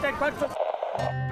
take back to.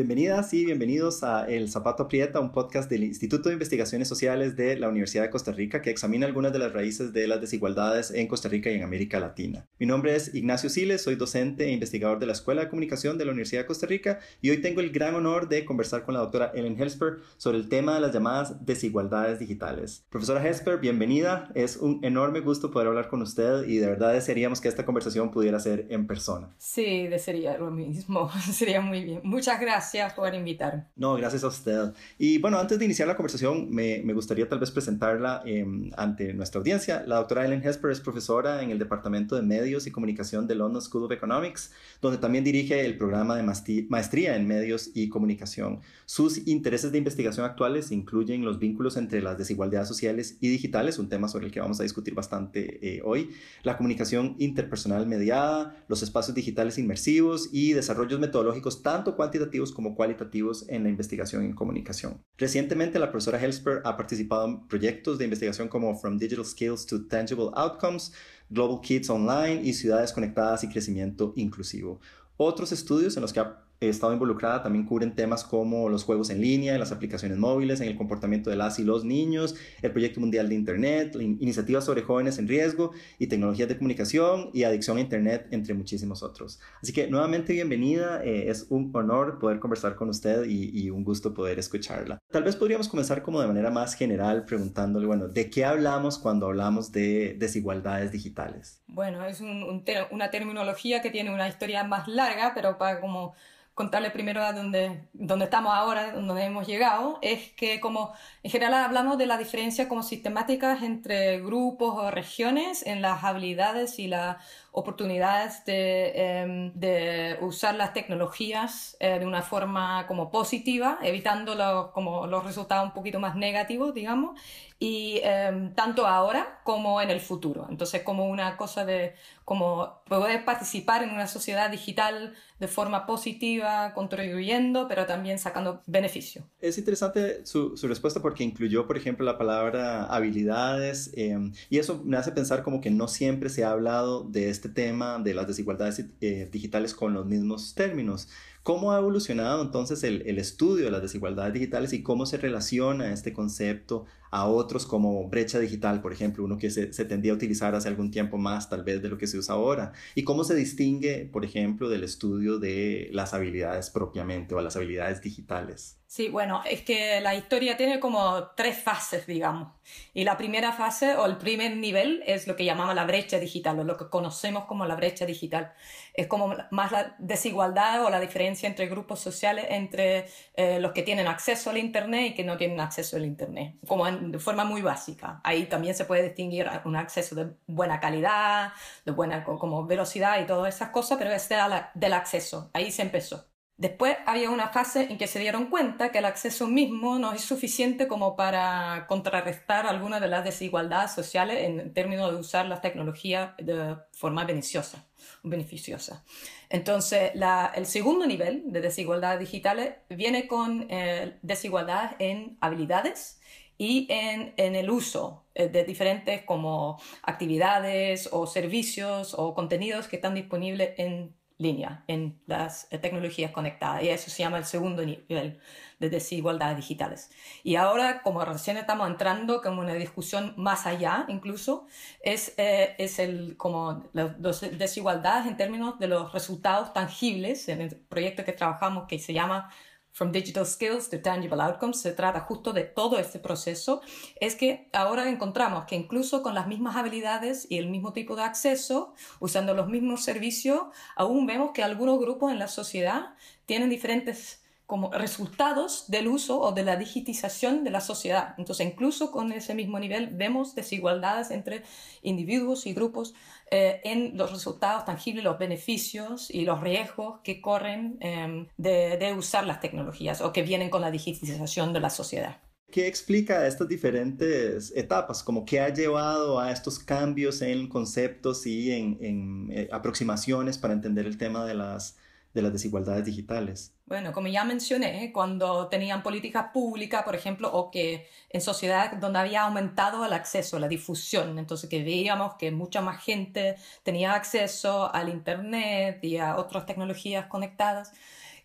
Bienvenidas y bienvenidos a El Zapato Aprieta, un podcast del Instituto de Investigaciones Sociales de la Universidad de Costa Rica que examina algunas de las raíces de las desigualdades en Costa Rica y en América Latina. Mi nombre es Ignacio Siles, soy docente e investigador de la Escuela de Comunicación de la Universidad de Costa Rica y hoy tengo el gran honor de conversar con la doctora Ellen Helsper sobre el tema de las llamadas desigualdades digitales. Profesora Helsper, bienvenida. Es un enorme gusto poder hablar con usted y de verdad desearíamos que esta conversación pudiera ser en persona. Sí, desearía lo mismo. Sería muy bien. Muchas gracias gracias por invitarme. No, gracias a usted. Y bueno, antes de iniciar la conversación, me, me gustaría tal vez presentarla em, ante nuestra audiencia. La doctora Ellen Hesper es profesora en el Departamento de Medios y Comunicación de London School of Economics, donde también dirige el programa de maestría en Medios y Comunicación. Sus intereses de investigación actuales incluyen los vínculos entre las desigualdades sociales y digitales, un tema sobre el que vamos a discutir bastante eh, hoy, la comunicación interpersonal mediada, los espacios digitales inmersivos y desarrollos metodológicos tanto cuantitativos como cualitativos en la investigación en comunicación. Recientemente, la profesora Helsper ha participado en proyectos de investigación como From Digital Skills to Tangible Outcomes, Global Kids Online y Ciudades Conectadas y Crecimiento Inclusivo. Otros estudios en los que ha he estado involucrada también cubren temas como los juegos en línea, las aplicaciones móviles, en el comportamiento de las y los niños, el proyecto mundial de Internet, iniciativas sobre jóvenes en riesgo y tecnologías de comunicación y adicción a Internet, entre muchísimos otros. Así que nuevamente bienvenida, eh, es un honor poder conversar con usted y, un gusto poder escucharla. Tal vez podríamos comenzar como de manera más general preguntándole, bueno, ¿de qué hablamos cuando hablamos de desigualdades digitales? Bueno, es una terminología que tiene una historia más larga, pero para como contarle primero a dónde, dónde estamos ahora, dónde hemos llegado, es que como en general hablamos de la diferencia como sistemáticas entre grupos o regiones en las habilidades y las oportunidades de, em, de usar las tecnologías eh, de una forma como positiva, evitando los, como los resultados un poquito más negativos, digamos, y em, tanto ahora como en el futuro. Entonces, como una cosa de como poder participar en una sociedad digital de forma positiva, contribuyendo, pero también sacando beneficio. Es interesante su, su respuesta porque incluyó, por ejemplo, la palabra habilidades em, y eso me hace pensar como que no siempre se ha hablado de este tema de las desigualdades eh, digitales con los mismos términos. ¿Cómo ha evolucionado entonces el, el, estudio de las desigualdades digitales y cómo se relaciona este concepto a otros como brecha digital, por ejemplo, uno que se, se, tendía a utilizar hace algún tiempo más tal vez de lo que se usa ahora? ¿Y cómo se distingue, por ejemplo, del estudio de las habilidades propiamente o las habilidades digitales? Sí, bueno, es que la historia tiene como tres fases, digamos. Y la primera fase o el primer nivel es lo que llamamos la brecha digital o lo que conocemos como la brecha digital. Es como más la desigualdad o la diferencia entre grupos sociales entre eh, los que tienen acceso al Internet y que no tienen acceso al Internet, como de forma muy básica. Ahí también se puede distinguir un acceso de buena calidad, de buena como velocidad y todas esas cosas, pero este del acceso. Ahí se empezó. Después había una fase en que se dieron cuenta que el acceso mismo no es suficiente como para contrarrestar algunas de las desigualdades sociales en términos de usar las tecnologías de forma beneficiosa. beneficiosa. Entonces, el segundo nivel de desigualdades digitales viene con eh, desigualdades en habilidades y en, en el uso eh, de diferentes como actividades o servicios o contenidos que están disponibles en línea en las eh, tecnologías conectadas y eso se llama el segundo nivel de desigualdades digitales. Y ahora, como recién estamos entrando como una discusión más allá incluso, es, eh, es el, como las desigualdades en términos de los resultados tangibles en el proyecto que trabajamos que se llama From Digital Skills to Tangible Outcomes, se trata justo de todo este proceso, es que ahora encontramos que incluso con las mismas habilidades y el mismo tipo de acceso, usando los mismos servicios, aún vemos que algunos grupos en la sociedad tienen diferentes como resultados del uso o de la digitización de la sociedad. Entonces, incluso con ese mismo nivel vemos desigualdades entre individuos y grupos eh, en los resultados tangibles, los beneficios y los riesgos que corren em, de, de usar las tecnologías o que vienen con la digitalización de la sociedad. ¿Qué explica estas diferentes etapas? Como qué ha llevado a estos cambios en conceptos y en, en eh, aproximaciones para entender el tema de las de las desigualdades digitales? Bueno, como ya mencioné, cuando tenían políticas públicas, por ejemplo, o que en sociedades donde había aumentado el acceso, la difusión, entonces que veíamos que mucha más gente tenía acceso al Internet y a otras tecnologías conectadas,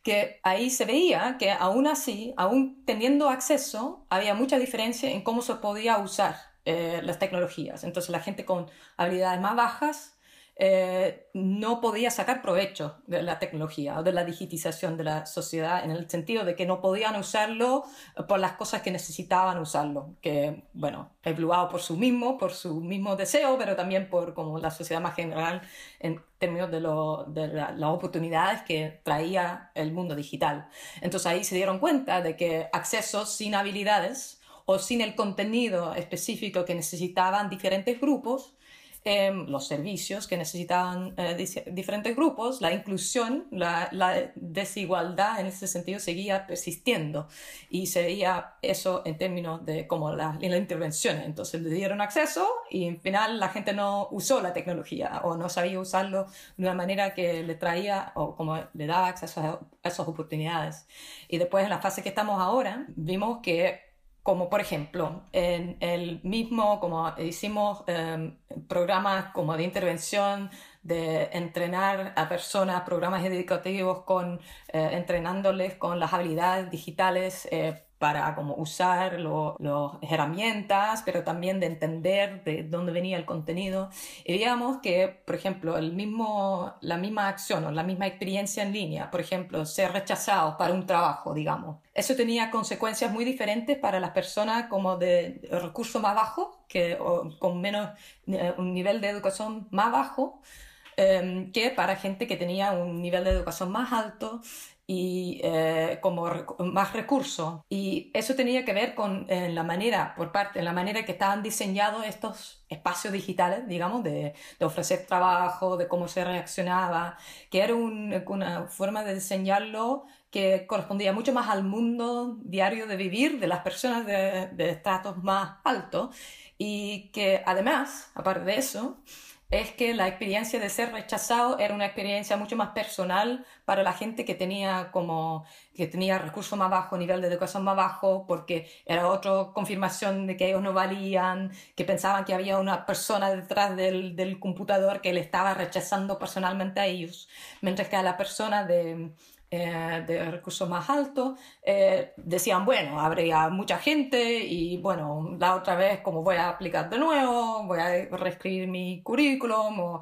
que ahí se veía que aún así, aún teniendo acceso, había mucha diferencia en cómo se podía usar eh, las tecnologías. Entonces la gente con habilidades más bajas eh, no podía sacar provecho de la tecnología o de la digitización de la sociedad en el sentido de que no podían usarlo por las cosas que necesitaban usarlo, que, bueno, evaluado por su mismo, por su mismo deseo, pero también por como la sociedad más general en términos de, de las oportunidades que traía el mundo digital. Entonces ahí se dieron cuenta de que acceso sin habilidades o sin el contenido específico que necesitaban diferentes grupos, Em, los servicios que necesitaban eh, diferentes grupos, la inclusión, la, desigualdad en ese sentido seguía persistiendo y se veía eso en términos de como la, la intervención. Entonces le dieron acceso y al final la gente no usó la tecnología o no sabía usarlo de una manera que le traía o como le daba acceso a esas oportunidades. Y después en la fase que estamos ahora, vimos que como por ejemplo, en el mismo, como hicimos em, programas como de intervención, de entrenar a personas, programas educativos con, eh, entrenándoles con las habilidades digitales eh, para como usar las herramientas, pero también de entender de dónde venía el contenido. Y digamos que, por ejemplo, el mismo, la misma acción o la misma experiencia en línea, por ejemplo, ser rechazado para un trabajo, digamos, eso tenía consecuencias muy diferentes para las personas como de recursos más bajos, que, o con menos, eh, un nivel de educación más bajo, em, que para gente que tenía un nivel de educación más alto y eh, como más recursos. Y eso tenía que ver con la manera, por parte, la manera que estaban diseñados estos espacios digitales, digamos, de, de ofrecer trabajo, de cómo se reaccionaba, que era una forma de diseñarlo que correspondía mucho más al mundo diario de vivir de las personas de, de estratos más altos y que además, aparte de eso, es que la experiencia de ser rechazado era una experiencia mucho más personal para la gente que tenía como que tenía recursos más bajos, nivel de educación más bajo, porque era otra confirmación de que ellos no valían, que pensaban que había una persona detrás del, del computador que le estaba rechazando personalmente a ellos, mientras que a la persona de eh, de recursos más altos, eh, decían, bueno, habría mucha gente y bueno, la otra vez como voy a aplicar de nuevo, voy a reescribir mi currículum o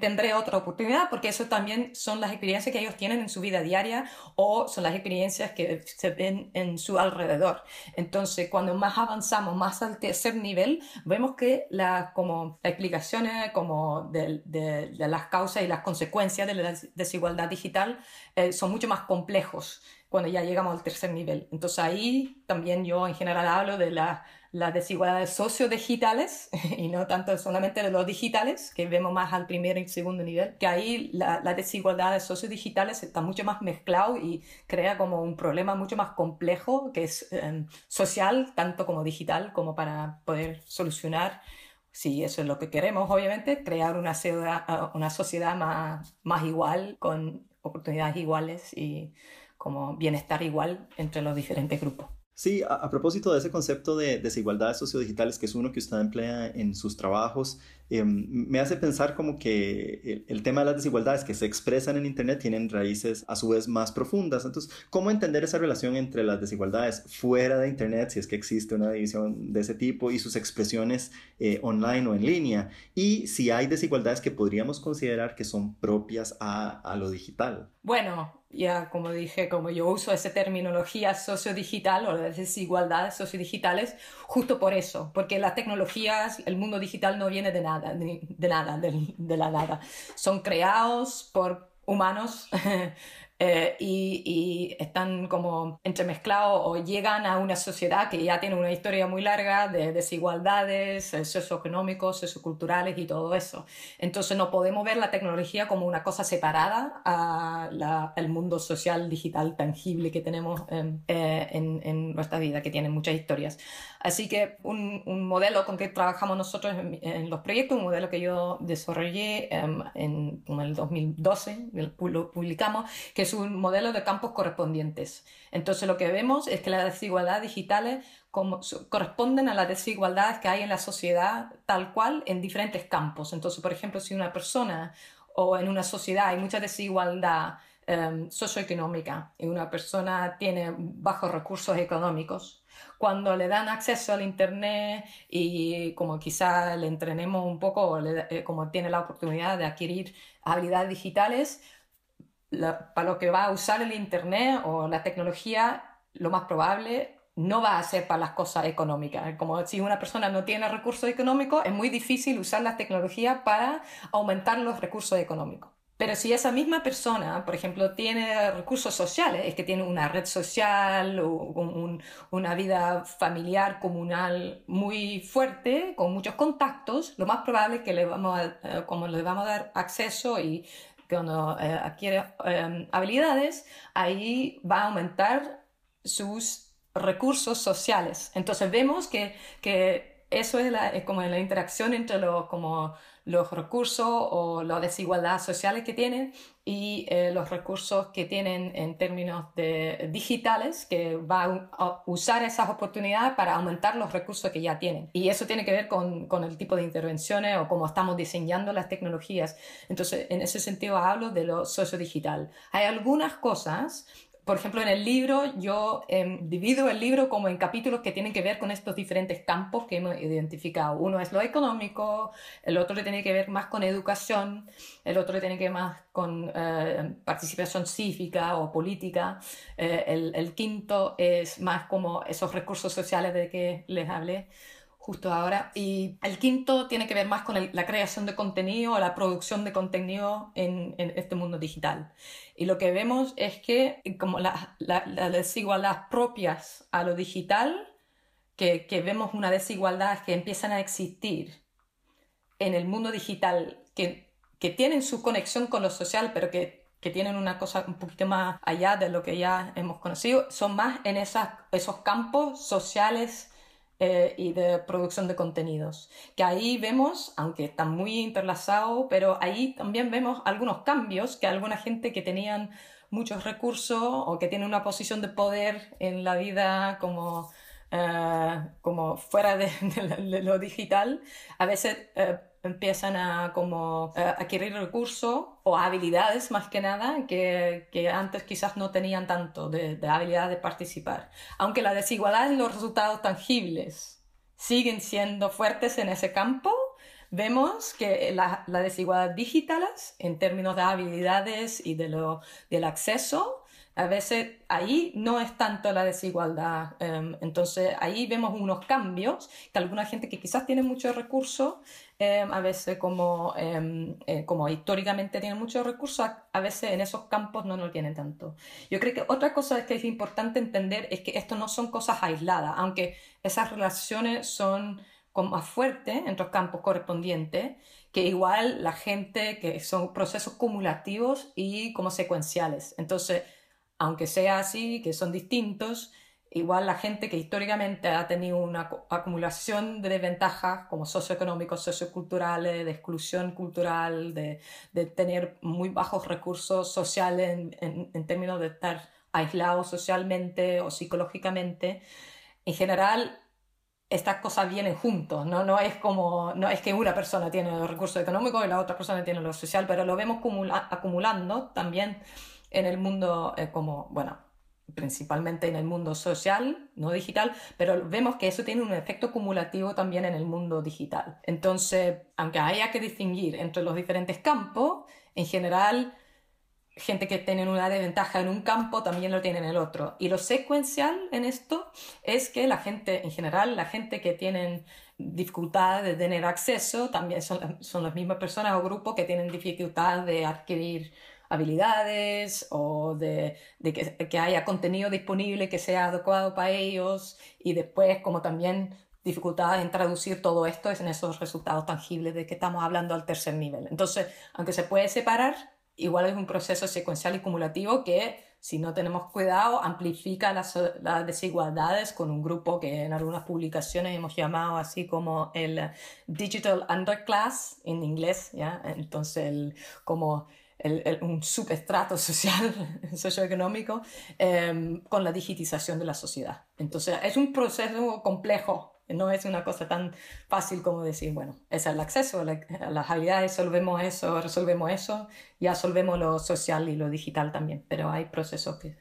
tendré otra oportunidad, porque eso también son las experiencias que ellos tienen en su vida diaria o son las experiencias que se ven en su alrededor. Entonces, cuando más avanzamos, más al tercer nivel, vemos que la, como, las explicaciones como de, de, las causas y las consecuencias de la desigualdad digital eh, son mucho más complejos cuando ya llegamos al tercer nivel. Entonces ahí también yo en general hablo de la las desigualdades sociodigitales y no tanto solamente de los digitales, que vemos más al primer y segundo nivel, que ahí las la desigualdades sociodigitales están mucho más mezclado y crea como un problema mucho más complejo que es em, social, tanto como digital, como para poder solucionar, si eso es lo que queremos, obviamente, crear una, ciudad, una sociedad más, más igual, con oportunidades iguales y como bienestar igual entre los diferentes grupos. Sí, a, propósito de ese concepto de desigualdades sociodigitales, que es uno que usted emplea en sus trabajos, em, me hace pensar como que el, tema de las desigualdades que se expresan en Internet tienen raíces a su vez más profundas. Entonces, ¿cómo entender esa relación entre las desigualdades fuera de Internet, si es que existe una división de ese tipo, y sus expresiones eh, online o en línea? Y si hay desigualdades que podríamos considerar que son propias a, a lo digital. Bueno, ya como dije, como yo uso esa terminología sociodigital o las desigualdades sociodigitales, justo por eso, porque las tecnologías, el mundo digital no viene de nada, de, nada, de, la nada. Son creados por humanos eh, y, están como entremezclados o llegan a una sociedad que ya tiene una historia muy larga de desigualdades eh, socioeconómicos, socioculturales y todo eso. Entonces no podemos ver la tecnología como una cosa separada al mundo social digital tangible que tenemos em, eh, en, en, nuestra vida, que tiene muchas historias. Así que un, un modelo con que trabajamos nosotros en, los proyectos, un modelo que yo desarrollé em, en, en el 2012, lo publicamos, que es un modelo de campos correspondientes. Entonces lo que vemos es que las desigualdades digitales como, corresponden a las desigualdades que hay en la sociedad tal cual en diferentes campos. Entonces, por ejemplo, si una persona o en una sociedad hay mucha desigualdad um, socioeconómica y una persona tiene bajos recursos económicos, cuando le dan acceso al Internet y como quizá le entrenemos un poco, eh, como tiene la oportunidad de adquirir habilidades digitales, para lo que va a usar el Internet o la tecnología, lo más probable no va a ser para las cosas económicas. Como si una persona no tiene recursos económicos, es muy difícil usar la tecnología para aumentar los recursos económicos. Pero si esa misma persona, por ejemplo, tiene recursos sociales, es que tiene una red social o una vida familiar comunal muy fuerte, con muchos contactos, lo más probable es que le vamos eh, como le vamos a dar acceso y cuando eh, adquiere em, habilidades, ahí va a aumentar sus recursos sociales. Entonces vemos que, eso es, la, es como la interacción entre los, los recursos o las desigualdades sociales que tienen y eh, los recursos que tienen en términos de digitales, que va a usar esas oportunidades para aumentar los recursos que ya tienen. Y eso tiene que ver con, con el tipo de intervenciones o cómo estamos diseñando las tecnologías. Entonces, en ese sentido hablo de lo sociodigital. Hay algunas cosas por ejemplo, en el libro yo em, divido el libro como en capítulos que tienen que ver con estos diferentes campos que hemos identificado. Uno es lo económico, el otro tiene que ver más con educación, el otro tiene que ver más con eh, participación cívica o política, eh, el, el, quinto es más como esos recursos sociales de que les hablé justo ahora. Y el quinto tiene que ver más con la creación de contenido o la producción de contenido en, este mundo digital. Y lo que vemos es que como las la, desigualdades propias a lo digital, que, que, vemos una desigualdad que empiezan a existir en el mundo digital, que, que tienen su conexión con lo social, pero que, que tienen una cosa un poquito más allá de lo que ya hemos conocido, son más en esas, esos campos sociales eh, y de producción de contenidos. Que ahí vemos, aunque está muy interlazado, pero ahí también vemos algunos cambios que alguna gente que tenían muchos recursos o que tiene una posición de poder en la vida como, eh, como fuera de, lo digital, a veces eh, empiezan a como eh, adquirir recursos o habilidades más que nada que, que antes quizás no tenían tanto de, de, habilidad de participar. Aunque la desigualdad en los resultados tangibles siguen siendo fuertes en ese campo, vemos que la, la desigualdad digitales en términos de habilidades y de lo, del acceso a veces ahí no es tanto la desigualdad. Em, entonces ahí vemos unos cambios que alguna gente que quizás tiene muchos recursos, em, a veces como, em, eh, como históricamente tiene muchos recursos, a veces en esos campos no lo tienen tanto. Yo creo que otra cosa que es importante entender es que esto no son cosas aisladas, aunque esas relaciones son como más fuertes entre los campos correspondientes, que igual la gente que son procesos cumulativos y como secuenciales. Entonces, aunque sea así, que son distintos, igual la gente que históricamente ha tenido una acumulación de desventajas como socioeconómicos, socioculturales, de exclusión cultural, de, tener muy bajos recursos sociales en, en, términos de estar aislados socialmente o psicológicamente, en general estas cosas vienen juntos, ¿no? No es como, no es que una persona tiene los recursos económicos y la otra persona tiene lo social, pero lo vemos acumulando también en el mundo eh, como, bueno, principalmente en el mundo social, no digital, pero vemos que eso tiene un efecto acumulativo también en el mundo digital. Entonces, aunque haya que distinguir entre los diferentes campos, en general, gente que tiene una desventaja en un campo también lo tiene en el otro. Y lo secuencial en esto es que la gente, en general, la gente que tienen dificultad de tener acceso, también son, son las mismas personas o grupos que tienen dificultad de adquirir habilidades o de, que, haya contenido disponible que sea adecuado para ellos y después como también dificultades en traducir todo esto en esos resultados tangibles de que estamos hablando al tercer nivel. Entonces, aunque se puede separar, igual es un proceso secuencial y cumulativo que si no tenemos cuidado, amplifica las, las, desigualdades con un grupo que en algunas publicaciones hemos llamado así como el digital underclass en inglés, ¿ya? Entonces, el, como un subestrato social, socioeconómico, em, con la digitización de la sociedad. Entonces, es un proceso complejo no es una cosa tan fácil como decir, bueno, es el acceso a, las habilidades, resolvemos eso, resolvemos eso, ya resolvemos lo social y lo digital también, pero hay procesos que,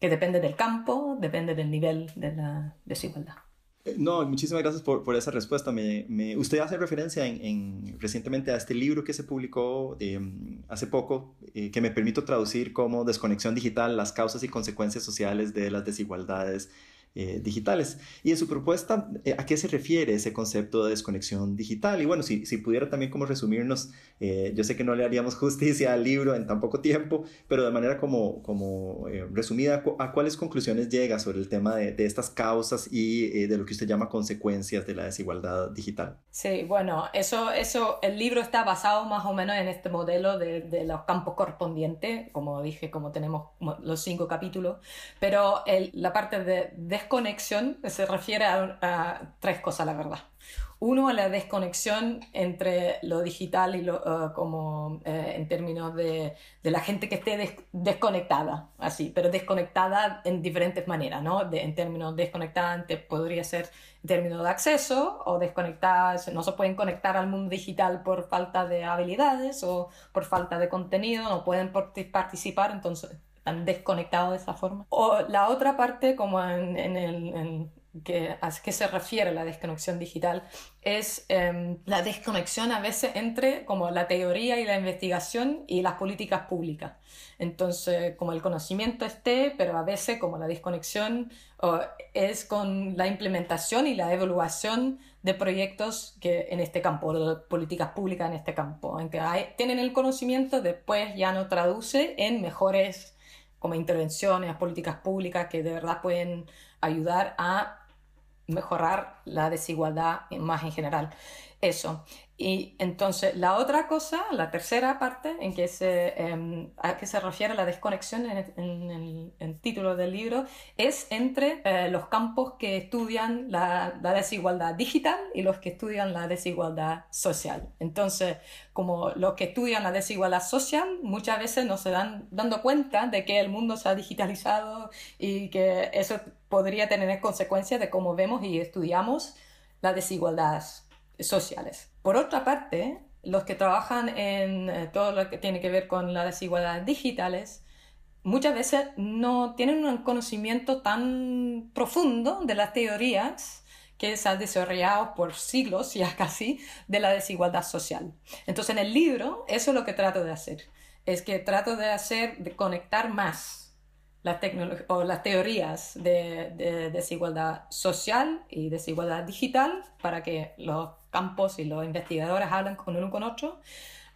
que dependen del campo, depende del nivel de la desigualdad. Eh, no, muchísimas gracias por, por esa respuesta. Me, usted hace referencia en, recientemente a este libro que se publicó em, hace poco, eh, que me permito traducir como Desconexión Digital, las causas y consecuencias sociales de las desigualdades eh, digitales. Y en su propuesta, eh, ¿a qué se refiere ese concepto de desconexión digital? Y bueno, si, si pudiera también como resumirnos, eh, yo sé que no le haríamos justicia al libro en tan poco tiempo, pero de manera como, como resumida, ¿a cuáles conclusiones llega sobre el tema de, de estas causas y de lo que usted llama consecuencias de la desigualdad digital? Sí, bueno, eso, eso, el libro está basado más o menos en este modelo de, de los campos correspondientes, como dije, como tenemos los cinco capítulos, pero el, la parte de, de desconexión se refiere a, tres cosas, la verdad. Uno, a la desconexión entre lo digital y lo, uh, como eh, en términos de, la gente que esté desconectada, así, pero desconectada en diferentes maneras, ¿no? En términos desconectada podría ser en términos de acceso o desconectada, no se pueden conectar al mundo digital por falta de habilidades o por falta de contenido, no pueden participar, entonces están desconectados de esa forma. O la otra parte, como en, el... que, a qué se refiere la desconexión digital es em, la desconexión a veces entre como la teoría y la investigación y las políticas públicas. Entonces, como el conocimiento esté, pero a veces como la desconexión es con la implementación y la evaluación de proyectos que en este campo, de políticas públicas en este campo, en que hay, tienen el conocimiento, después ya no traduce en mejores como intervenciones, políticas públicas que de verdad pueden ayudar a mejorar la desigualdad más en general. Eso. Y entonces la otra cosa, la tercera parte en que se, em, a que se refiere la desconexión en, el, título del libro, es entre eh, los campos que estudian la, la, desigualdad digital y los que estudian la desigualdad social. Entonces, como los que estudian la desigualdad social muchas veces no se dan dando cuenta de que el mundo se ha digitalizado y que eso podría tener consecuencias de cómo vemos y estudiamos las desigualdades sociales. Por otra parte, los que trabajan en eh, todo lo que tiene que ver con las desigualdades digitales, muchas veces no tienen un conocimiento tan profundo de las teorías que se han desarrollado por siglos ya casi de la desigualdad social. Entonces en el libro eso es lo que trato de hacer, es que trato de hacer, de conectar más las, o las teorías de, de, desigualdad social y desigualdad digital para que los campos y los investigadores hablen con uno con otro.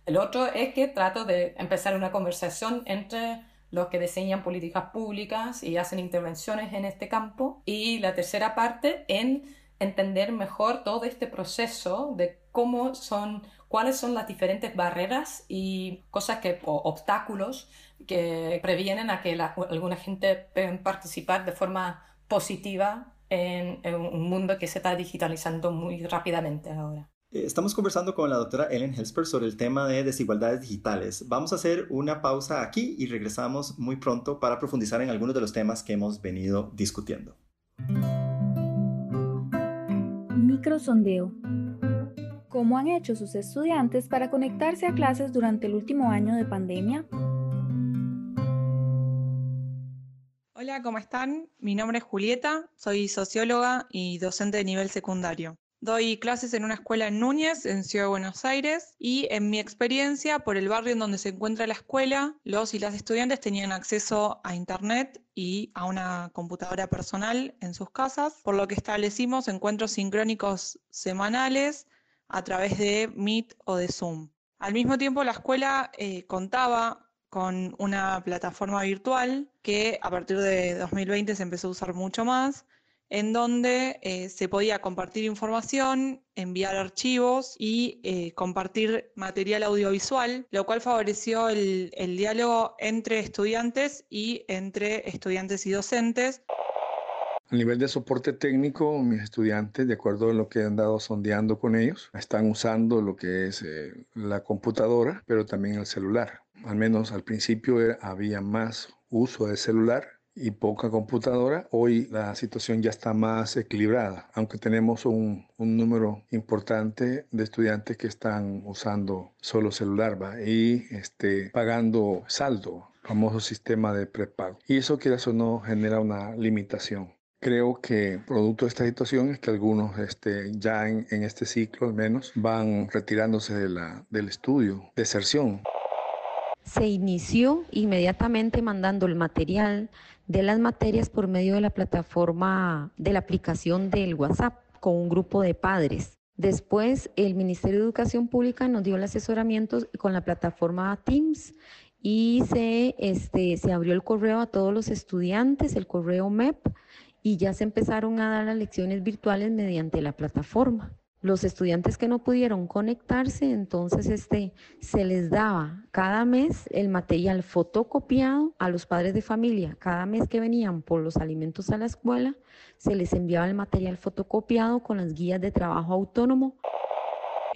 El otro es que trato de empezar una conversación entre los que diseñan políticas públicas y hacen intervenciones en este campo. Y la tercera parte en entender mejor todo este proceso de cómo son, cuáles son las diferentes barreras y cosas que, o obstáculos que previenen a que alguna gente pueda participar de forma positiva en, un mundo que se está digitalizando muy rápidamente ahora. Eh, estamos conversando con la doctora Ellen Helsper sobre el tema de desigualdades digitales. Vamos a hacer una pausa aquí y regresamos muy pronto para profundizar en algunos de los temas que hemos venido discutiendo. Microsondeo. ¿Cómo han hecho sus estudiantes para conectarse a clases durante el último año de pandemia? Hola, ¿cómo están? Mi nombre es Julieta, soy socióloga y docente de nivel secundario. Doy clases en una escuela en Núñez, en Ciudad de Buenos Aires, y en mi experiencia, por el barrio en donde se encuentra la escuela, los y las estudiantes tenían acceso a Internet y a una computadora personal en sus casas, por lo que establecimos encuentros sincrónicos semanales a través de Meet o de Zoom. Al mismo tiempo, la escuela eh, contaba con una plataforma virtual que a partir de 2020 se empezó a usar mucho más, en donde eh, se podía compartir información, enviar archivos y eh, compartir material audiovisual, lo cual favoreció el, el diálogo entre estudiantes y entre estudiantes y docentes. A nivel de soporte técnico, mis estudiantes, de acuerdo a lo que han dado sondeando con ellos, están usando lo que es eh, la computadora, pero también el celular. Al menos al principio había más uso de celular y poca computadora. Hoy la situación ya está más equilibrada, aunque tenemos un, un número importante de estudiantes que están usando solo celular ¿va? y este, pagando saldo, famoso sistema de prepago. Y eso, quieras o no, genera una limitación. Creo que producto de esta situación es que algunos este, ya en, en este ciclo al menos van retirándose de la, del estudio, deserción. Se inició inmediatamente mandando el material de las materias por medio de la plataforma de la aplicación del WhatsApp con un grupo de padres. Después el Ministerio de Educación Pública nos dio el asesoramiento con la plataforma Teams y se, este, se abrió el correo a todos los estudiantes, el correo MEP, y ya se empezaron a dar las lecciones virtuales mediante la plataforma. Los estudiantes que no pudieron conectarse, entonces este, se les daba cada mes el material fotocopiado a los padres de familia. Cada mes que venían por los alimentos a la escuela, se les enviaba el material fotocopiado con las guías de trabajo autónomo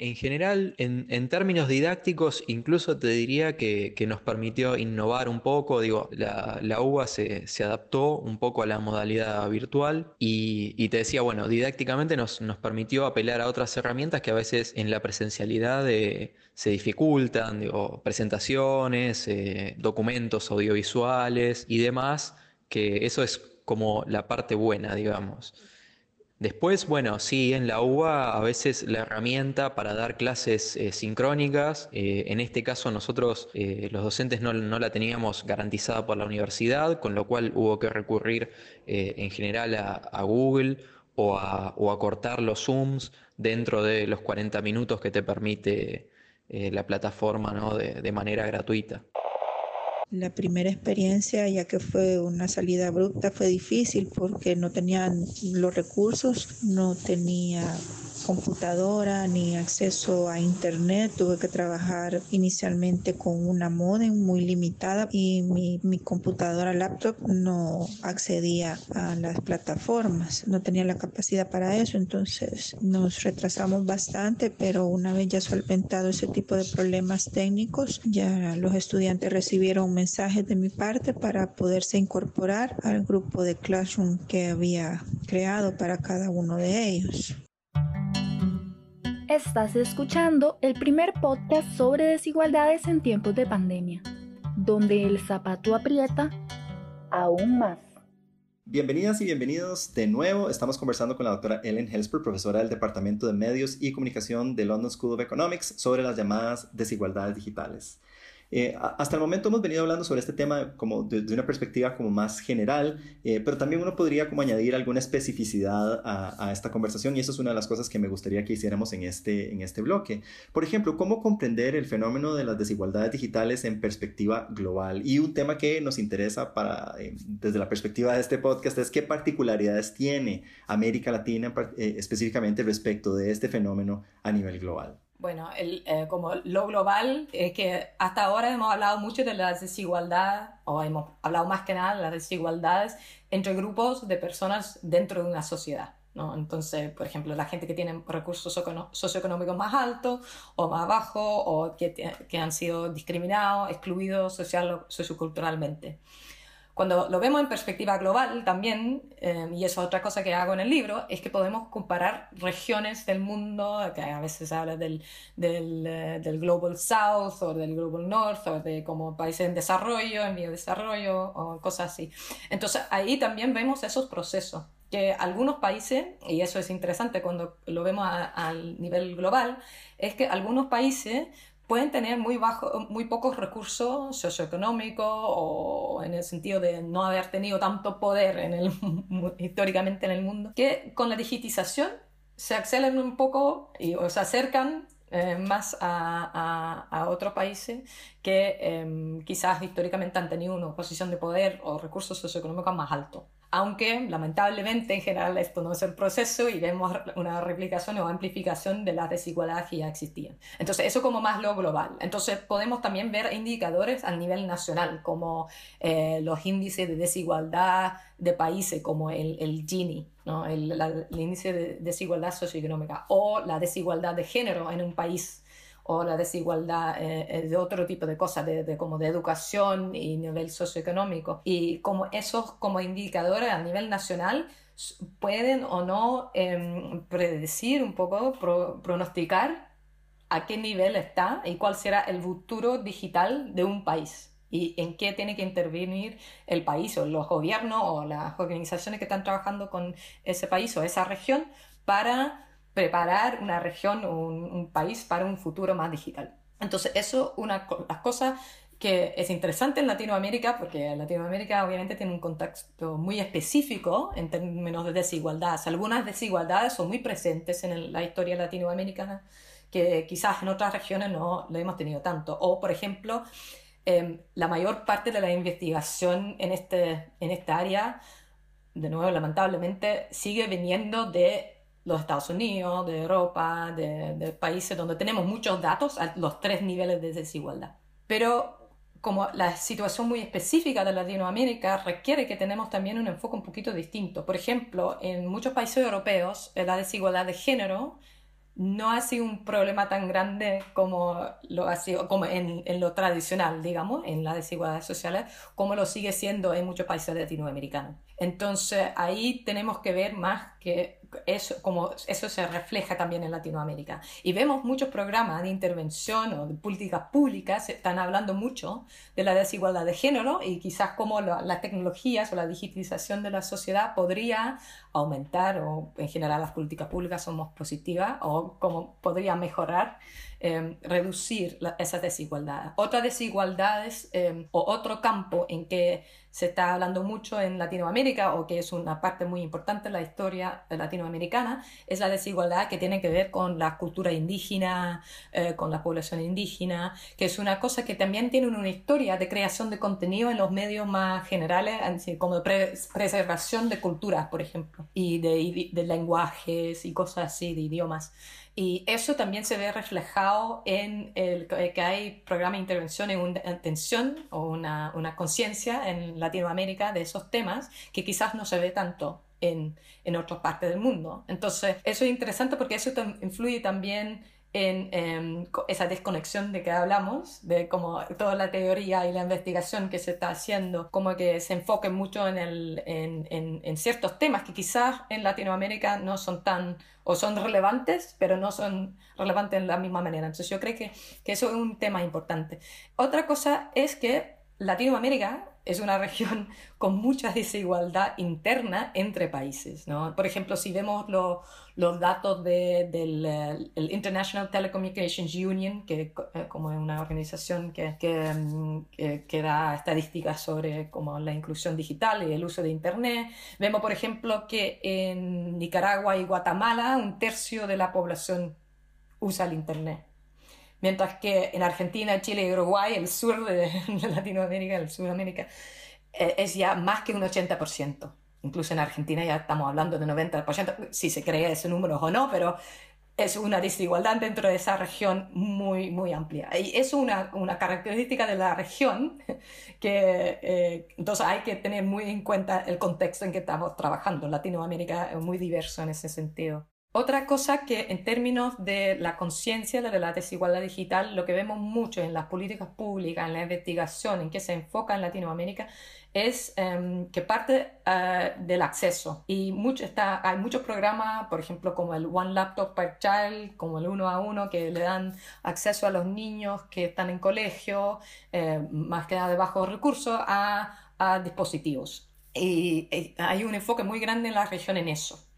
en general, en, términos didácticos, incluso te diría que, nos permitió innovar un poco. Digo, la, la UBA se, adaptó un poco a la modalidad virtual y, te decía, bueno, didácticamente nos, nos, permitió apelar a otras herramientas que a veces en la presencialidad eh, se dificultan, digo, presentaciones, eh, documentos audiovisuales y demás, que eso es como la parte buena, digamos. Después, bueno, sí, en la UBA a veces la herramienta para dar clases eh, sincrónicas, eh, en este caso nosotros eh, los docentes no, la teníamos garantizada por la universidad, con lo cual hubo que recurrir en general a, Google o a, cortar los Zooms dentro de los 40 minutos que te permite la plataforma ¿no? de manera gratuita. La primera experiencia, ya que fue una salida abrupta, fue difícil porque no tenían los recursos, no tenía computadora ni acceso a internet. Tuve que trabajar inicialmente con una modem muy limitada y mi, mi, computadora laptop no accedía a las plataformas, no tenía la capacidad para eso, entonces nos retrasamos bastante, pero una vez ya solventado ese tipo de problemas técnicos, ya los estudiantes recibieron mensajes de mi parte para poderse incorporar al grupo de Classroom que había creado para cada uno de ellos. Estás escuchando el primer podcast sobre desigualdades en tiempos de pandemia, donde el zapato aprieta aún más. Bienvenidas y bienvenidos de nuevo. Estamos conversando con la doctora Ellen Helsper, profesora del Departamento de Medios y Comunicación de London School of Economics, sobre las llamadas desigualdades digitales. Eh, hasta el momento hemos venido hablando sobre este tema como de, una perspectiva como más general, eh, pero también uno podría como añadir alguna especificidad a, esta conversación y eso es una de las cosas que me gustaría que hiciéramos en este, en este bloque. Por ejemplo, cómo comprender el fenómeno de las desigualdades digitales en perspectiva global. Y un tema que nos interesa para, eh, desde la perspectiva de este podcast es qué particularidades tiene América Latina específicamente respecto de este fenómeno a nivel global. Bueno, el, eh, como lo global es que hasta ahora hemos hablado mucho de la desigualdad, o hemos hablado más que nada de las desigualdades entre grupos de personas dentro de una sociedad. ¿no? Entonces, por ejemplo, la gente que tiene recursos socioeconómicos más altos o más bajos, o que, que han sido discriminados, excluidos social o socioculturalmente. Cuando lo vemos en perspectiva global también, eh, y eso es otra cosa que hago en el libro, es que podemos comparar regiones del mundo, que a veces se habla del, del, eh, del, Global South o del Global North, o de como países en desarrollo, en medio desarrollo, o cosas así. Entonces ahí también vemos esos procesos que algunos países, y eso es interesante cuando lo vemos al nivel global, es que algunos países pueden tener muy, bajo, muy pocos recursos socioeconómicos o en el sentido de no haber tenido tanto poder en el, históricamente en el mundo, que con la digitización se accelen un poco y, o se acercan eh, más a, a, otros países que em, quizás históricamente han tenido una posición de poder o recursos socioeconómicos más altos aunque lamentablemente en general esto no es el proceso y vemos una replicación o amplificación de las desigualdades que ya existían. Entonces, eso como más lo global. Entonces, podemos también ver indicadores a nivel nacional, como eh, los índices de desigualdad de países, como el, el Gini, ¿no? el, el índice de desigualdad socioeconómica, o la desigualdad de género en un país o la desigualdad eh, eh, de otro tipo de cosas, de, como de educación y nivel socioeconómico. Y como esos como indicadores a nivel nacional pueden o no em, predecir un poco, pronosticar a qué nivel está y cuál será el futuro digital de un país y en qué tiene que intervenir el país o los gobiernos o las organizaciones que están trabajando con ese país o esa región para preparar una región o un, país para un futuro más digital. Entonces, eso es una las cosas que es interesante en Latinoamérica, porque Latinoamérica obviamente tiene un contexto muy específico en términos de desigualdades. Algunas desigualdades son muy presentes en la historia latinoamericana, que quizás en otras regiones no lo hemos tenido tanto. O, por ejemplo, em, la mayor parte de la investigación en, este, en esta área, de nuevo, lamentablemente, sigue viniendo de los Estados Unidos, de Europa, de, países donde tenemos muchos datos a los tres niveles de desigualdad. Pero como la situación muy específica de Latinoamérica requiere que tenemos también un enfoque un poquito distinto. Por ejemplo, en muchos países europeos la desigualdad de género no ha sido un problema tan grande como lo ha sido como en, en lo tradicional, digamos, en las desigualdades sociales, como lo sigue siendo en muchos países latinoamericanos. Entonces ahí tenemos que ver más que eso, como eso se refleja también en Latinoamérica. Y vemos muchos programas de intervención o de políticas públicas, están hablando mucho de la desigualdad de género y quizás cómo las tecnologías o la digitalización de la sociedad podría aumentar o en general las políticas públicas somos positivas o cómo podría mejorar Em, reducir esa desigualdad. Otras desigualdades em, o otro campo en que se está hablando mucho en Latinoamérica o que es una parte muy importante de la historia latinoamericana es la desigualdad que tiene que ver con la cultura indígena, eh, con la población indígena, que es una cosa que también tiene una historia de creación de contenido en los medios más generales, como de preservación de culturas, por ejemplo, y de, de lenguajes y cosas así, de idiomas. Y eso también se ve reflejado en el, que hay programa de intervención en una atención o una, una conciencia en Latinoamérica de esos temas que quizás no se ve tanto en, en otras partes del mundo. Entonces, eso es interesante porque eso influye también en, esa desconexión de que hablamos, de como toda la teoría y la investigación que se está haciendo, como que se enfoque mucho en, el, en, en, ciertos temas que quizás en Latinoamérica no son tan, o son relevantes, pero no son relevantes en la misma manera. Entonces yo creo que, que eso es un tema importante. Otra cosa es que Latinoamérica es una región con mucha desigualdad interna entre países. ¿no? Por ejemplo, si vemos los datos del eh, International Telecommunications Union, que eh, como es una organización que, mm, que, que, da estadísticas sobre como la inclusión digital y el uso de Internet, vemos, por ejemplo, que en Nicaragua y Guatemala un tercio de la población usa el Internet mientras que en Argentina, Chile y Uruguay, el sur de, Latinoamérica, el Sudamérica, eh, es ya más que un 80%. Incluso en Argentina ya estamos hablando de 90%, si se cree ese número o no, pero es una desigualdad dentro de esa región muy, muy amplia. Y es una, una característica de la región que eh, entonces hay que tener muy en cuenta el contexto en que estamos trabajando. Latinoamérica es muy diverso en ese sentido. Otra cosa que en términos de la conciencia de la desigualdad digital, lo que vemos mucho en las políticas públicas, en la investigación, en que se enfoca en Latinoamérica, es em, que parte eh, del acceso. Y mucho está, hay muchos programas, por ejemplo, como el One Laptop per Child, como el uno a uno, que le dan acceso a los niños que están en colegio, eh, más que de bajos recursos, a, dispositivos. Y, y hay un enfoque muy grande en la región en eso.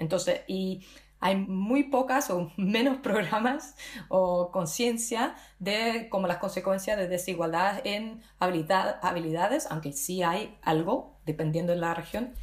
Entonces, y hay muy pocas o menos programas o conciencia de como las consecuencias de desigualdad en habilidades, aunque sí hay algo, dependiendo de la región,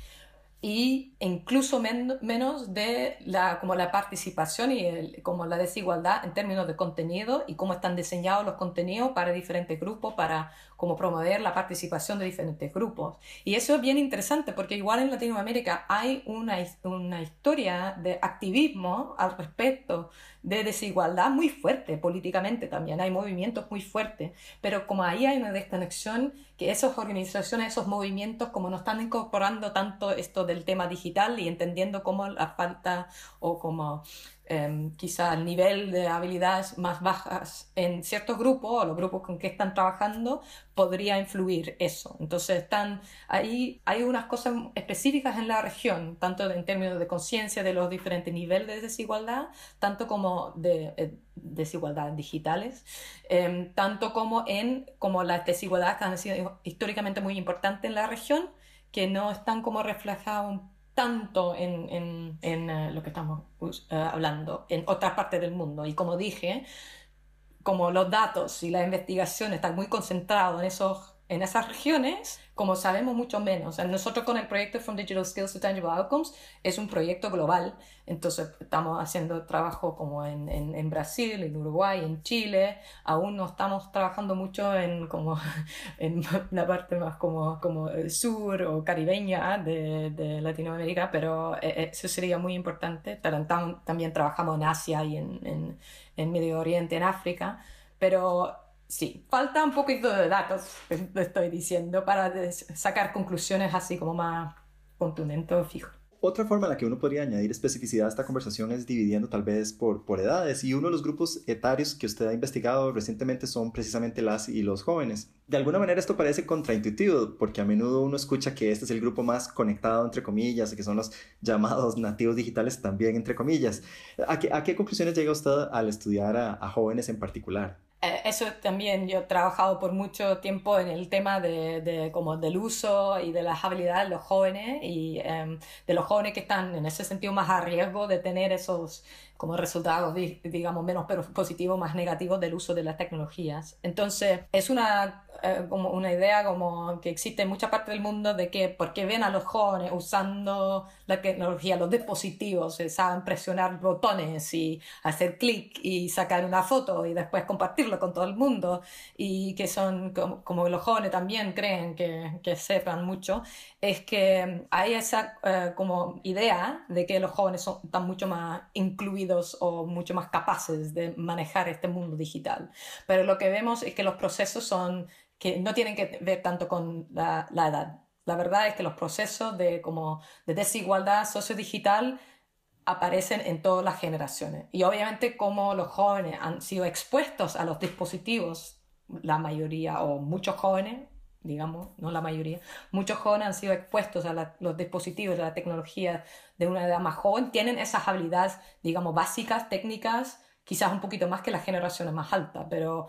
y incluso menos de la, como la participación y como la desigualdad en términos de contenido y cómo están diseñados los contenidos para diferentes grupos, para como promover la participación de diferentes grupos. Y eso es bien interesante porque igual en Latinoamérica hay una, una historia de activismo al respecto de desigualdad muy fuerte políticamente también, hay movimientos muy fuertes, pero como ahí hay una desconexión que esas organizaciones, esos movimientos, como no están incorporando tanto esto del tema digital y entendiendo cómo la falta o como eh, quizá el nivel de habilidades más bajas en ciertos grupos o los grupos con que están trabajando podría influir eso. Entonces están ahí hay unas cosas específicas en la región, tanto en términos de conciencia de los diferentes niveles de desigualdad, tanto como de eh, desigualdades digitales, em, tanto como en como las desigualdades que han sido históricamente muy importantes en la región, que no están como reflejadas tanto en, en, en eh, lo que estamos uh, hablando en otras partes del mundo. Y como dije, como los datos y la investigación están muy concentrados en esos en esas regiones, como sabemos mucho menos. Nosotros con el proyecto From Digital Skills to Tangible Outcomes es un proyecto global, entonces estamos haciendo trabajo como en, en, Brasil, en Uruguay, en Chile, aún no estamos trabajando mucho en, como, en la parte más como, como sur o caribeña de, de Latinoamérica, pero eh, eh, eso sería muy importante. También trabajamos en Asia y en, en, en Medio Oriente, en África, pero sí, falta un poquito de datos, estoy diciendo, para sacar conclusiones así como más contundentes o fijo. Otra forma en la que uno podría añadir especificidad a esta conversación es dividiendo tal vez por, por edades y uno de los grupos etarios que usted ha investigado recientemente son precisamente las y los jóvenes. De alguna manera esto parece contraintuitivo porque a menudo uno escucha que este es el grupo más conectado entre comillas que son los llamados nativos digitales también entre comillas. ¿A qué, a qué conclusiones llega usted al estudiar a jóvenes en particular? Eh, eso también yo he trabajado por mucho tiempo en el tema de, como del uso y de las habilidades de los jóvenes y em, de los jóvenes que están en ese sentido más a riesgo de tener esos como resultados, digamos, menos positivos, más negativos del uso de las tecnologías. Entonces, es una, eh, como una idea como que existe en mucha parte del mundo de que porque ven a los jóvenes usando la tecnología, los dispositivos, saben presionar botones y hacer clic y sacar una foto y después compartirlo con todo el mundo y que son como, como los jóvenes también creen que, que, sepan mucho, es que hay esa eh, como idea de que los jóvenes son, están mucho más incluidos o mucho más capaces de manejar este mundo digital. Pero lo que vemos es que los procesos son que no tienen que ver tanto con la, edad. La verdad es que los procesos de, como, de desigualdad sociodigital aparecen en todas las generaciones. Y obviamente como los jóvenes han sido expuestos a los dispositivos, la mayoría o muchos jóvenes, digamos, no la mayoría, muchos jóvenes han sido expuestos a los dispositivos, a la tecnología de una edad más joven, tienen esas habilidades, digamos, básicas, técnicas, quizás un poquito más que las generaciones más altas, pero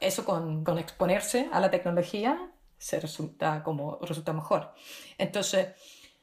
eso con, con exponerse a la tecnología se resulta como resulta mejor. Entonces,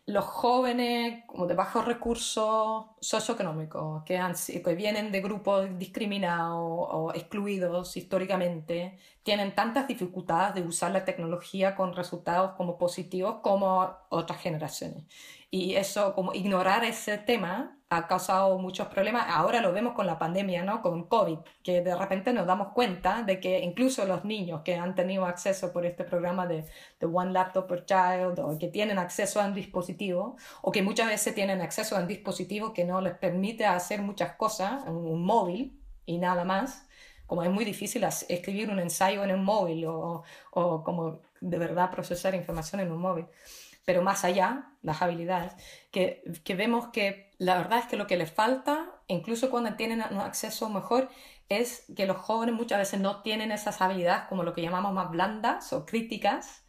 los jóvenes como de bajos recursos socioeconómicos, que, que vienen de grupos discriminados o excluidos históricamente, tienen tantas dificultades de usar la tecnología con resultados como positivos como otras generaciones. Y eso, como ignorar ese tema, ha causado muchos problemas. Ahora lo vemos con la pandemia, ¿no? Con COVID, que de repente nos damos cuenta de que incluso los niños que han tenido acceso por este programa de, de One Laptop per Child, o que tienen acceso a un dispositivo, o que muchas veces tienen acceso a un dispositivo que no les permite hacer muchas cosas, un, móvil y nada más, como es muy difícil escribir un ensayo en un móvil o, o como de verdad procesar información en un móvil pero más allá, las habilidades, que, que, vemos que la verdad es que lo que les falta, incluso cuando tienen un acceso mejor, es que los jóvenes muchas veces no tienen esas habilidades como lo que llamamos más blandas o críticas,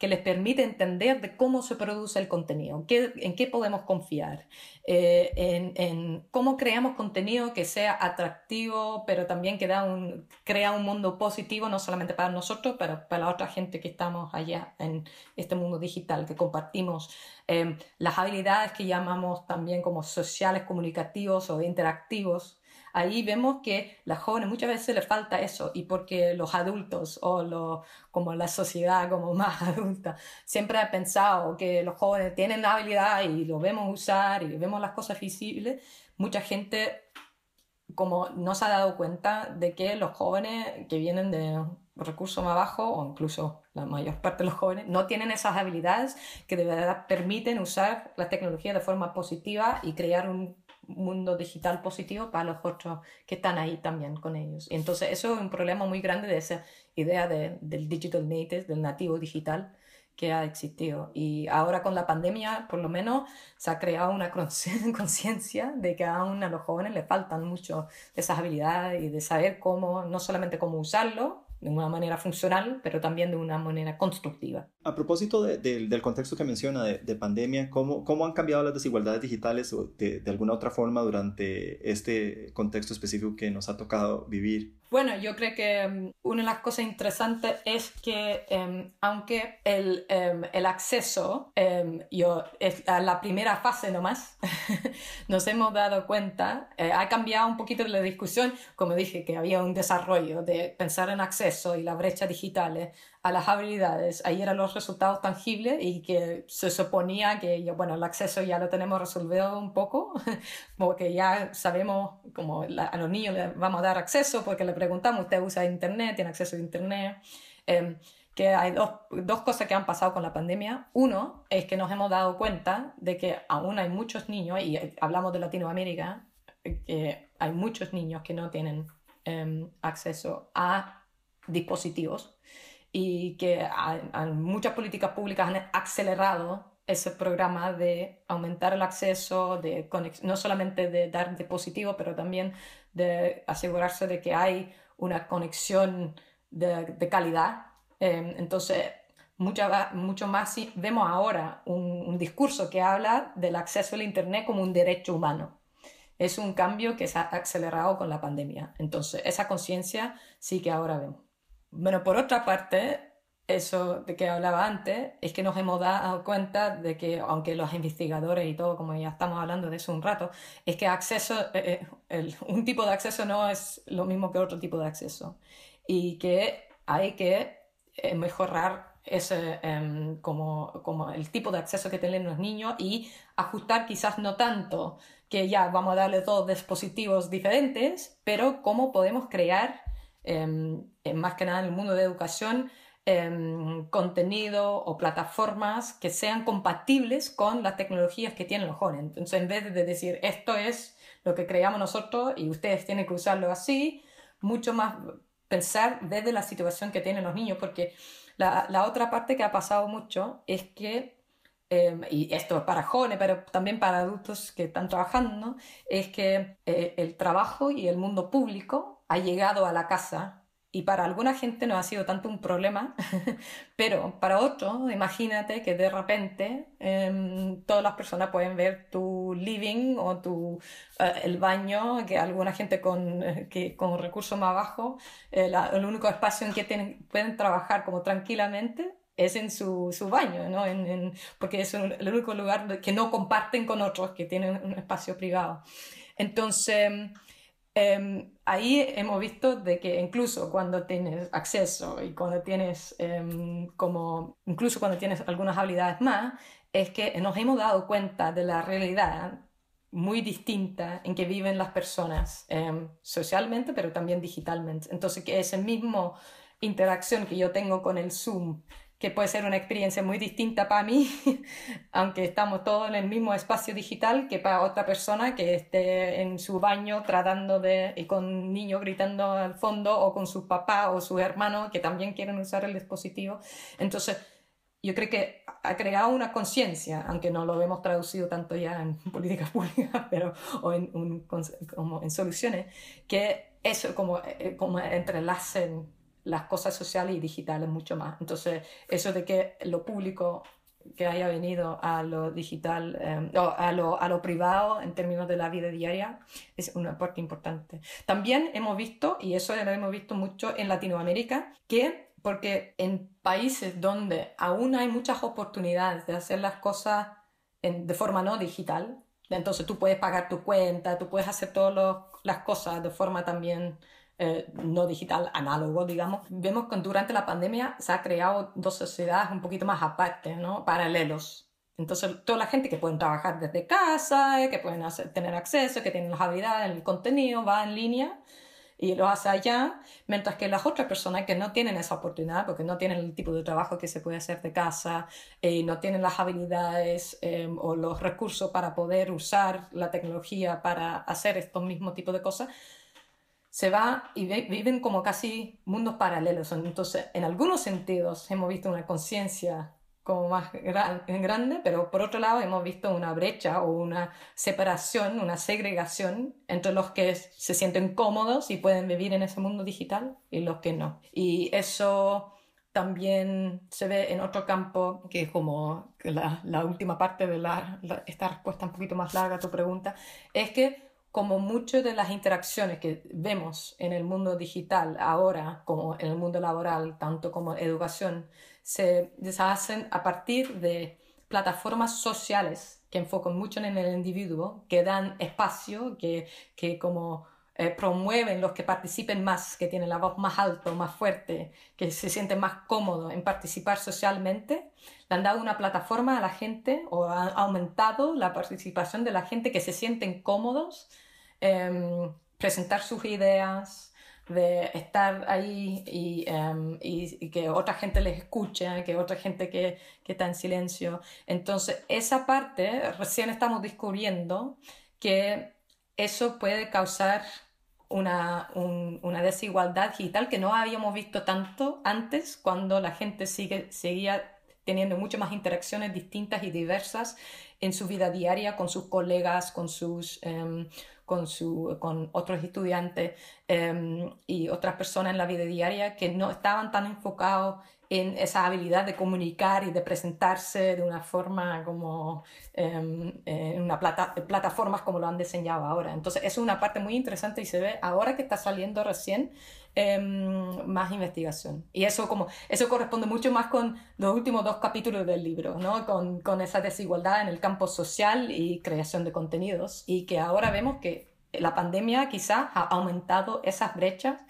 que les permite entender de cómo se produce el contenido, en qué podemos confiar, eh, en, cómo creamos contenido que sea atractivo, pero también que un, crea un mundo positivo, no solamente para nosotros, pero para la otra gente que estamos allá en este mundo digital, que compartimos eh, las habilidades que llamamos también como sociales, comunicativos o interactivos, ahí vemos que a las jóvenes muchas veces les falta eso y porque los adultos o lo, como la sociedad como más adulta siempre ha pensado que los jóvenes tienen la habilidad y lo vemos usar y vemos las cosas visibles, mucha gente como no se ha dado cuenta de que los jóvenes que vienen de recursos más bajos o incluso la mayor parte de los jóvenes no tienen esas habilidades que de verdad permiten usar la tecnología de forma positiva y crear un mundo digital positivo para los otros que están ahí también con ellos. Y entonces eso es un problema muy grande de esa idea de, del digital native, del nativo digital que ha existido. Y ahora con la pandemia, por lo menos, se ha creado una conciencia de que aún a los jóvenes les faltan mucho de esas habilidades y de saber cómo, no solamente cómo usarlo, de una manera funcional, pero también de una manera constructiva. A propósito del contexto que menciona de, pandemia, ¿cómo, ¿cómo, han cambiado las desigualdades digitales de, de alguna otra forma durante este contexto específico que nos ha tocado vivir? Bueno, yo creo que um, una de las cosas interesantes es que um, aunque el, el acceso, yo, es la primera fase nomás, nos hemos dado cuenta, eh, ha cambiado un poquito la discusión, como dije, que había un desarrollo de pensar en acceso y la brecha digital a las habilidades. Ahí eran los resultados tangibles y que se suponía que, bueno, el acceso ya lo tenemos resolvido un poco, porque ya sabemos como a los niños les vamos a dar acceso porque le preguntamos, ¿usted usa Internet? ¿Tiene acceso a Internet? Eh, que hay dos, dos, cosas que han pasado con la pandemia. Uno es que nos hemos dado cuenta de que aún hay muchos niños, y hablamos de Latinoamérica, que hay muchos niños que no tienen eh, acceso a dispositivos y que muchas políticas públicas han acelerado ese programa de aumentar el acceso, de no solamente de dar dispositivos, pero también de asegurarse de que hay una conexión de, de calidad. Em, entonces, mucho, mucho más vemos ahora un, un, discurso que habla del acceso al Internet como un derecho humano. Es un cambio que se ha acelerado con la pandemia. Entonces, esa conciencia sí que ahora vemos. Bueno, por otra parte, eso de que hablaba antes, es que nos hemos dado cuenta de que, aunque los investigadores y todo, como ya estamos hablando de eso un rato, es que acceso, eh, eh, un tipo de acceso no es lo mismo que otro tipo de acceso. Y que hay que eh, mejorar ese, em, como, como el tipo de acceso que tienen los niños y ajustar quizás no tanto que ya vamos a darle todos dispositivos diferentes, pero cómo podemos crear más que nada en el mundo de educación, em, contenido o plataformas que sean compatibles con las tecnologías que tienen los jóvenes. Entonces, en vez de decir esto es lo que creamos nosotros y ustedes tienen que usarlo así, mucho más pensar desde la situación que tienen los niños, porque la, la otra parte que ha pasado mucho es que em, y esto es para jóvenes, pero también para adultos que están trabajando, es que eh, el trabajo y el mundo público ha llegado a la casa y para alguna gente no ha sido tanto un problema, pero para otros, imagínate que de repente em, todas las personas pueden ver tu living o tu, eh, el baño, que alguna gente con, eh, que, con recursos más bajos, eh, el único espacio en que tienen, pueden trabajar como tranquilamente es en su, su baño, ¿no? En, porque es el único lugar que no comparten con otros, que tienen un espacio privado. Entonces, Em, ahí hemos visto de que incluso cuando tienes acceso y cuando tienes em, como incluso cuando tienes algunas habilidades más es que nos hemos dado cuenta de la realidad muy distinta en que viven las personas em, socialmente pero también digitalmente. Entonces que esa misma interacción que yo tengo con el Zoom que puede ser una experiencia muy distinta para mí, aunque estamos todos en el mismo espacio digital, que para otra persona que esté en su baño tratando de, y con niños gritando al fondo, o con su papá o su hermano que también quieren usar el dispositivo. Entonces, yo creo que ha creado una conciencia, aunque no lo hemos traducido tanto ya en políticas públicas, pero, o en, como en soluciones, que eso como, eh, como entrelacen las cosas sociales y digitales mucho más. Entonces, eso de que lo público que haya venido a lo digital, eh, o a lo, a lo privado en términos de la vida diaria, es una parte importante. También hemos visto, y eso lo hemos visto mucho en Latinoamérica, que porque en países donde aún hay muchas oportunidades de hacer las cosas de forma no digital, Entonces tú puedes pagar tu cuenta, tú puedes hacer todas las cosas de forma también eh, no digital, análogo, digamos. Vemos que durante la pandemia se ha creado dos sociedades un poquito más aparte, ¿no? Paralelos. Entonces, toda la gente que pueden trabajar desde casa, que pueden tener acceso, que tienen las habilidades, el contenido, va en línea y lo hace allá, mientras que las otras personas que no tienen esa oportunidad, porque no tienen el tipo de trabajo que se puede hacer de casa, y no tienen las habilidades em, o los recursos para poder usar la tecnología para hacer estos mismos tipos de cosas, se va y viven como casi mundos paralelos. Entonces, en algunos sentidos hemos visto una conciencia como más grande, pero por otro lado hemos visto una brecha o una separación, una segregación entre los que se sienten cómodos y pueden vivir en ese mundo digital y los que no. Y eso también se ve en otro campo, que es como la, última parte de la, esta respuesta un poquito más larga a tu pregunta, es que como muchas de las interacciones que vemos en el mundo digital ahora, como en el mundo laboral, tanto como educación, se deshacen a partir de plataformas sociales que enfocan mucho en el individuo, que dan espacio, que, que como eh, promueven los que participen más, que tienen la voz más alta, más fuerte, que se sienten más cómodos en participar socialmente, le han dado una plataforma a la gente o ha aumentado la participación de la gente que se sienten cómodos en presentar sus ideas, de estar ahí em, y, que otra gente les escuche, que otra gente que, está en silencio. Entonces, esa parte recién estamos descubriendo que eso puede causar una, una desigualdad digital que no habíamos visto tanto antes cuando la gente sigue, seguía teniendo muchas más interacciones distintas y diversas en su vida diaria con sus colegas, con sus... Em, con, su, con otros estudiantes em, y otras personas en la vida diaria que no estaban tan enfocados en esa habilidad de comunicar y de presentarse de una forma como em, en una plata, plataformas como lo han diseñado ahora. Entonces, es una parte muy interesante y se ve ahora que está saliendo recién em, más investigación. Y eso, como, eso corresponde mucho más con los últimos dos capítulos del libro, ¿no? con, con esa desigualdad en el campo social y creación de contenidos. Y que ahora vemos que la pandemia quizás ha aumentado esas brechas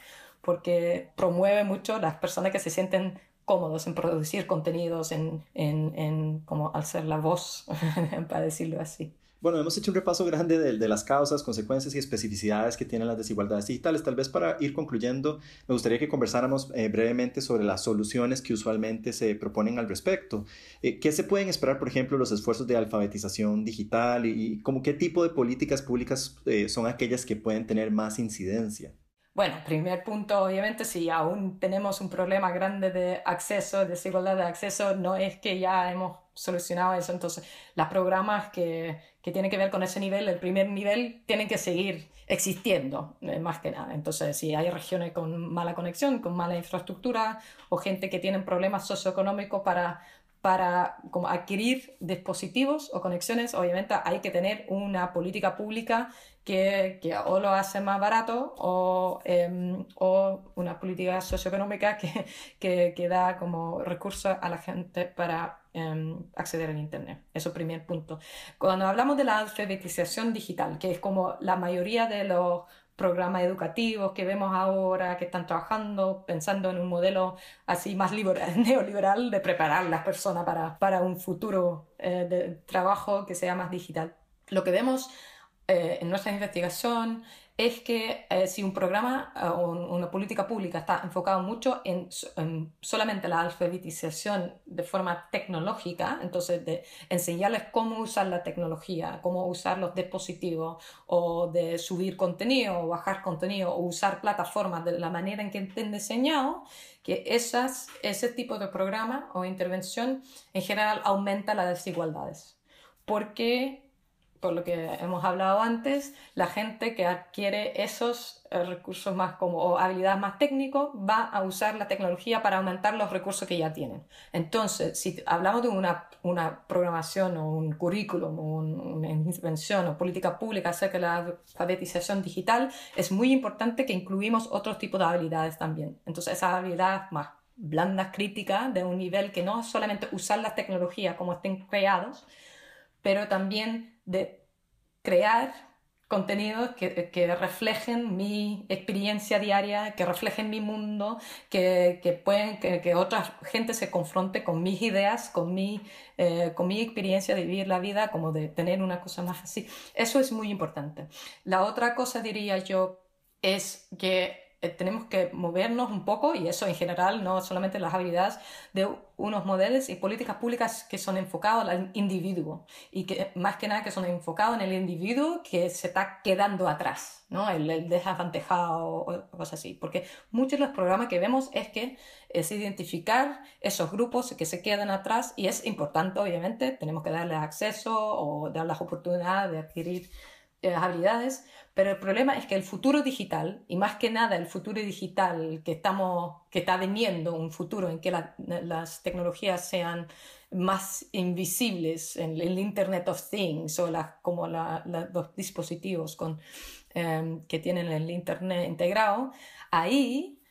porque promueve mucho las personas que se sienten cómodos en producir contenidos, en, en, en como ser la voz, para decirlo así. Bueno, hemos hecho un repaso grande de, las causas, consecuencias y especificidades que tienen las desigualdades digitales. Tal vez para ir concluyendo, me gustaría que conversáramos eh, brevemente sobre las soluciones que usualmente se proponen al respecto. Eh, ¿Qué se pueden esperar, por ejemplo, los esfuerzos de alfabetización digital y, y qué tipo de políticas públicas eh, son aquellas que pueden tener más incidencia? Bueno, primer punto, obviamente, si aún tenemos un problema grande de acceso, desigualdad de acceso, no es que ya hemos solucionado eso. Entonces, los programas que, que tienen que ver con ese nivel, el primer nivel, tienen que seguir existiendo, eh, más que nada. Entonces, si hay regiones con mala conexión, con mala infraestructura o gente que tiene problemas socioeconómicos para para como adquirir dispositivos o conexiones, obviamente hay que tener una política pública que, que o lo hace más barato o, em, o una política socioeconómica que, que, que, da como recursos a la gente para em, acceder al Internet. Eso primer punto. Cuando hablamos de la alfabetización digital, que es como la mayoría de los programas educativos que vemos ahora, que están trabajando, pensando en un modelo así más liberal, neoliberal de preparar a las personas para, para un futuro eh, de trabajo que sea más digital. Lo que vemos eh, en nuestra investigación es que eh, si un programa eh, o una política pública está enfocado mucho en, solamente la alfabetización de forma tecnológica, entonces de enseñarles cómo usar la tecnología, cómo usar los dispositivos o de subir contenido o bajar contenido o usar plataformas de la manera en que estén diseñados, que esas, ese tipo de programa o intervención en general aumenta las desigualdades. Porque por lo que hemos hablado antes, la gente que adquiere esos eh, recursos más como o habilidades más técnicos va a usar la tecnología para aumentar los recursos que ya tienen. Entonces, si hablamos de una, una programación o un currículum o una intervención o política pública acerca de la alfabetización digital, es muy importante que incluimos otros tipos de habilidades también. Entonces, esas habilidades más blandas, críticas, de un nivel que no es solamente usar las tecnologías como estén creados, pero también de crear contenidos que, reflejen mi experiencia diaria, que reflejen mi mundo, que, que pueden, que, otra gente se confronte con mis ideas, con mi, eh, con mi experiencia de vivir la vida, como de tener una cosa más así. Eso es muy importante. La otra cosa, diría yo, es que tenemos que movernos un poco, y eso en general, no solamente las habilidades, de unos modelos y políticas públicas que son enfocados al individuo y que más que nada que son enfocados en el individuo que se está quedando atrás, ¿no? el, el desavantejado o cosas así. Porque muchos de los programas que vemos es que es identificar esos grupos que se quedan atrás y es importante, obviamente, tenemos que darles acceso o dar las oportunidades de adquirir eh, habilidades, pero el problema es que el futuro digital, y más que nada el futuro digital que, estamos, que está veniendo, un futuro en que las tecnologías sean más invisibles, en el Internet of Things o como los dispositivos con, em, que tienen el Internet integrado, ahí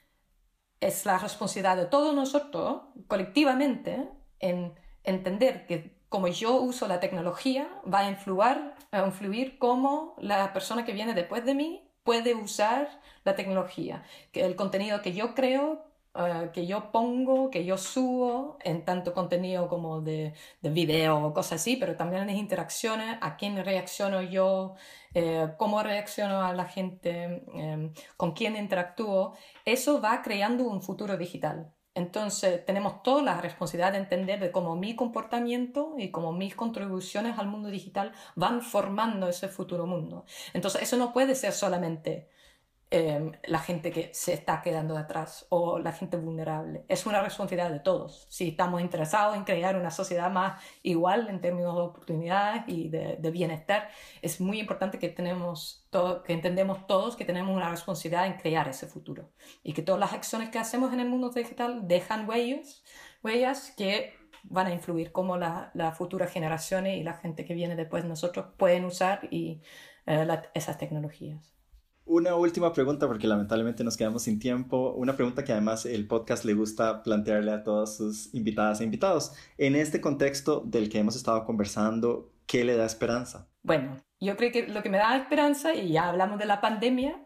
es la responsabilidad de todos nosotros colectivamente en entender que como yo uso la tecnología, va a influir, cómo la persona que viene después de mí puede usar la tecnología. El contenido que yo creo, eh, que yo pongo, que yo subo, en tanto contenido como de, de video o cosas así, pero también las interacciones, a quién reacciono yo, eh, cómo reacciono a la gente, eh, con quién interactúo, eso va creando un futuro digital. Entonces, tenemos toda la responsabilidad de entender de cómo mi comportamiento y cómo mis contribuciones al mundo digital van formando ese futuro mundo. Entonces, eso no puede ser solamente Em, la gente que se está quedando atrás o la gente vulnerable. Es una responsabilidad de todos. Si estamos interesados en crear una sociedad más igual en términos de oportunidades y de, bienestar, es muy importante que, tenemos que entendemos todos que tenemos una responsabilidad en crear ese futuro y que todas las acciones que hacemos en el mundo digital dejan huellas, huellas que van a influir cómo las futuras generaciones y la gente que viene después de nosotros pueden usar y, eh, esas tecnologías. Una última pregunta, porque lamentablemente nos quedamos sin tiempo. Una pregunta que además el podcast le gusta plantearle a todas sus invitadas e invitados. En este contexto del que hemos estado conversando, ¿qué le da esperanza? Bueno, yo creo que lo que me da esperanza, y ya hablamos de la pandemia,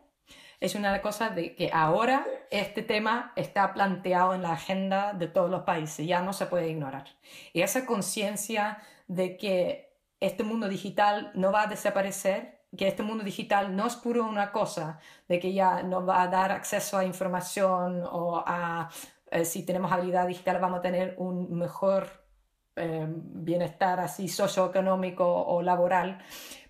es una cosa de que ahora este tema está planteado en la agenda de todos los países, ya no se puede ignorar. Y esa conciencia de que este mundo digital no va a desaparecer que este mundo digital no es puro una cosa, de que ya nos va a dar acceso a información o a, eh, si tenemos habilidad digital vamos a tener un mejor eh, bienestar así socioeconómico o laboral,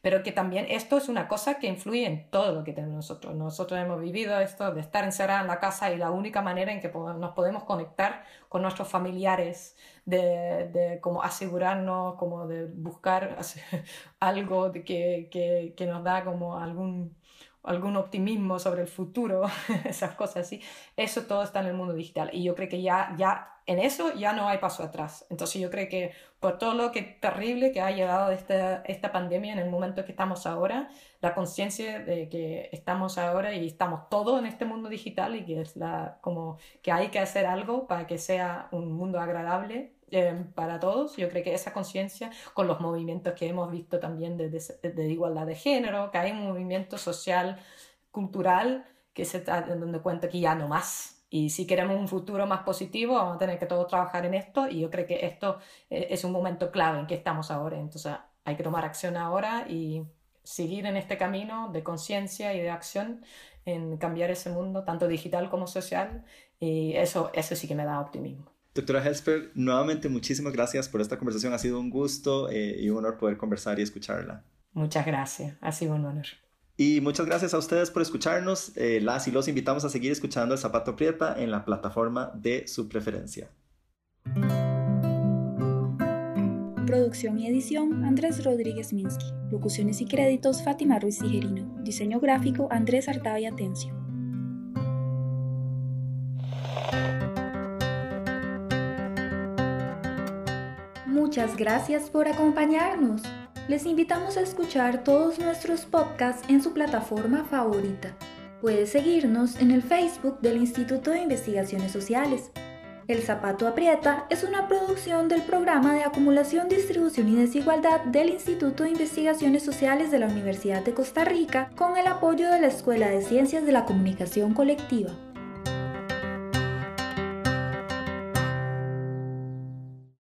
pero que también esto es una cosa que influye en todo lo que tenemos nosotros. Nosotros hemos vivido esto de estar encerrada en la casa y la única manera en que nos podemos conectar con nuestros familiares, de, de como asegurarnos, como de buscar algo de que, que, que nos da como algún algún optimismo sobre el futuro, esas cosas así, eso todo está en el mundo digital. Y yo creo que ya, ya en eso ya no hay paso atrás. Entonces yo creo que por todo lo que terrible que ha llevado esta, esta pandemia en el momento que estamos ahora, la conciencia de que estamos ahora y estamos todos en este mundo digital y que es la, como que hay que hacer algo para que sea un mundo agradable eh, para todos. Yo creo que esa conciencia, con los movimientos que hemos visto también de, de, igualdad de género, que hay un movimiento social, cultural, que se está dando cuenta que ya no más. Y si queremos un futuro más positivo, vamos a tener que todos trabajar en esto. Y yo creo que esto eh, es un momento clave en que estamos ahora. Entonces hay que tomar acción ahora y seguir en este camino de conciencia y de acción en cambiar ese mundo, tanto digital como social. Y eso, eso sí que me da optimismo. Doctora Hesper, nuevamente muchísimas gracias por esta conversación. Ha sido un gusto eh, y un honor poder conversar y escucharla. Muchas gracias, ha sido un honor. Y muchas gracias a ustedes por escucharnos. Eh, las y los invitamos a seguir escuchando El Zapato Prieta en la plataforma de su preferencia. Producción y edición Andrés Rodríguez Minsky. Locuciones y créditos Fátima Ruiz Tijerino. Diseño gráfico Andrés Artavia Atencio. Muchas gracias por acompañarnos. Les invitamos a escuchar todos nuestros podcasts en su plataforma favorita. Puedes seguirnos en el Facebook del Instituto de Investigaciones Sociales. El Zapato Aprieta es una producción del programa de acumulación, distribución y desigualdad del Instituto de Investigaciones Sociales de la Universidad de Costa Rica con el apoyo de la Escuela de Ciencias de la Comunicación Colectiva.